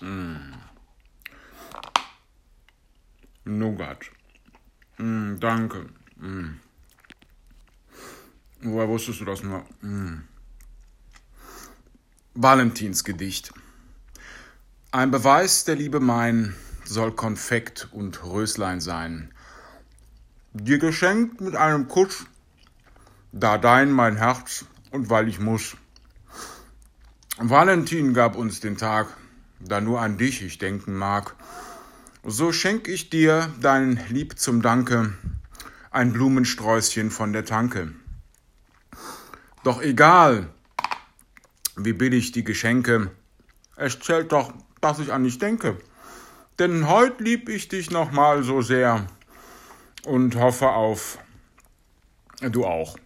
Mm. Nougat. Mm, danke. Mm. Woher wusstest du das nur? Mm. Valentinsgedicht. Ein Beweis der Liebe mein soll Konfekt und Röslein sein. Dir geschenkt mit einem Kuss, da dein mein Herz und weil ich muss. Valentin gab uns den Tag, da nur an dich ich denken mag. So schenk ich dir, dein Lieb zum Danke, ein Blumensträußchen von der Tanke. Doch egal, wie billig die Geschenke, es zählt doch, dass ich an dich denke. Denn heut lieb ich dich noch mal so sehr und hoffe auf du auch.